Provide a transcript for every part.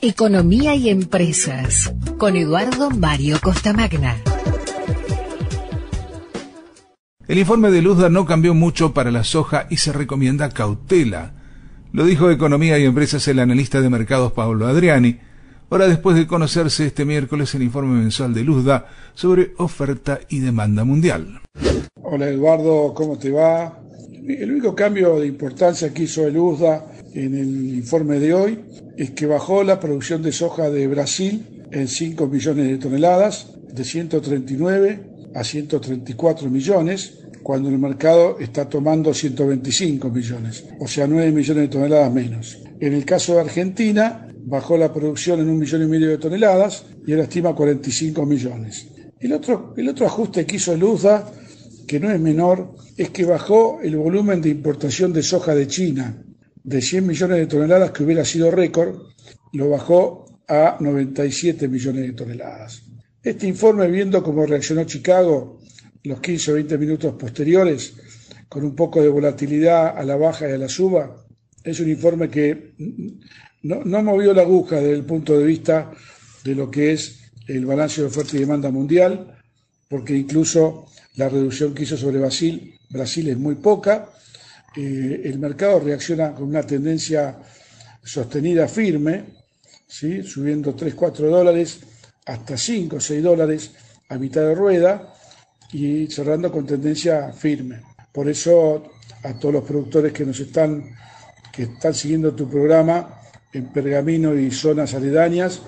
Economía y Empresas, con Eduardo Mario Costamagna. El informe de Luzda no cambió mucho para la soja y se recomienda cautela. Lo dijo Economía y Empresas el analista de mercados Pablo Adriani, hora después de conocerse este miércoles el informe mensual de Luzda sobre oferta y demanda mundial. Hola Eduardo, ¿cómo te va? El único cambio de importancia que hizo el USDA en el informe de hoy es que bajó la producción de soja de Brasil en 5 millones de toneladas, de 139 a 134 millones, cuando el mercado está tomando 125 millones, o sea, 9 millones de toneladas menos. En el caso de Argentina, bajó la producción en un millón y medio de toneladas y ahora estima 45 millones. El otro, el otro ajuste que hizo el USDA que no es menor, es que bajó el volumen de importación de soja de China de 100 millones de toneladas, que hubiera sido récord, lo bajó a 97 millones de toneladas. Este informe, viendo cómo reaccionó Chicago los 15 o 20 minutos posteriores, con un poco de volatilidad a la baja y a la suba, es un informe que no, no movió la aguja desde el punto de vista de lo que es el balance de oferta y demanda mundial, porque incluso la reducción que hizo sobre Brasil, Brasil es muy poca. El mercado reacciona con una tendencia sostenida firme, ¿sí? subiendo 3, 4 dólares hasta 5 o 6 dólares a mitad de rueda y cerrando con tendencia firme. Por eso a todos los productores que nos están, que están siguiendo tu programa en Pergamino y zonas aledañas,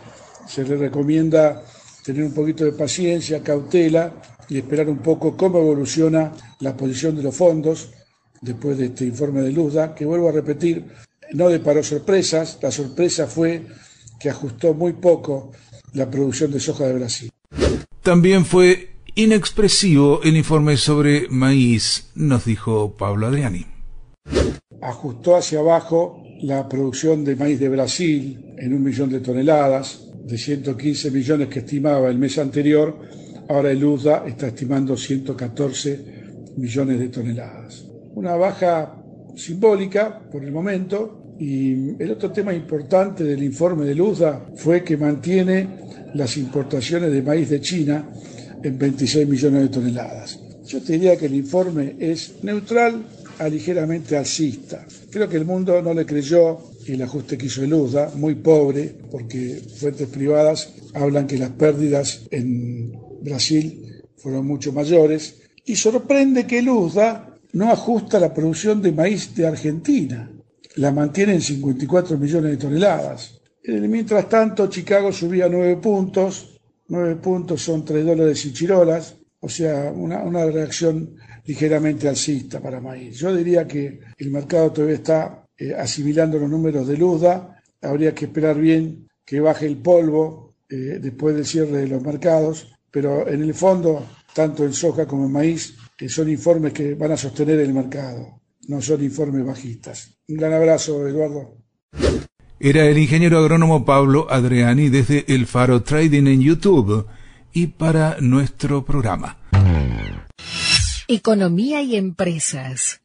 se les recomienda tener un poquito de paciencia, cautela y esperar un poco cómo evoluciona la posición de los fondos después de este informe de Luzda, que vuelvo a repetir, no deparó sorpresas, la sorpresa fue que ajustó muy poco la producción de soja de Brasil. También fue inexpresivo el informe sobre maíz, nos dijo Pablo Adriani. Ajustó hacia abajo la producción de maíz de Brasil en un millón de toneladas, de 115 millones que estimaba el mes anterior, ahora el USDA está estimando 114 millones de toneladas. Una baja simbólica por el momento. Y el otro tema importante del informe del USDA fue que mantiene las importaciones de maíz de China en 26 millones de toneladas. Yo te diría que el informe es neutral a ligeramente alcista. Creo que el mundo no le creyó el ajuste que hizo el muy pobre, porque fuentes privadas hablan que las pérdidas en Brasil fueron mucho mayores, y sorprende que el USDA no ajusta la producción de maíz de Argentina, la mantiene en 54 millones de toneladas. Mientras tanto, Chicago subía 9 puntos, 9 puntos son 3 dólares y chirolas, o sea, una, una reacción ligeramente alcista para maíz. Yo diría que el mercado todavía está eh, asimilando los números de Luzda, habría que esperar bien que baje el polvo eh, después del cierre de los mercados, pero en el fondo, tanto en soja como en maíz, que son informes que van a sostener el mercado, no son informes bajistas. Un gran abrazo, Eduardo. Era el ingeniero agrónomo Pablo Adriani desde El Faro Trading en YouTube y para nuestro programa. Economía y empresas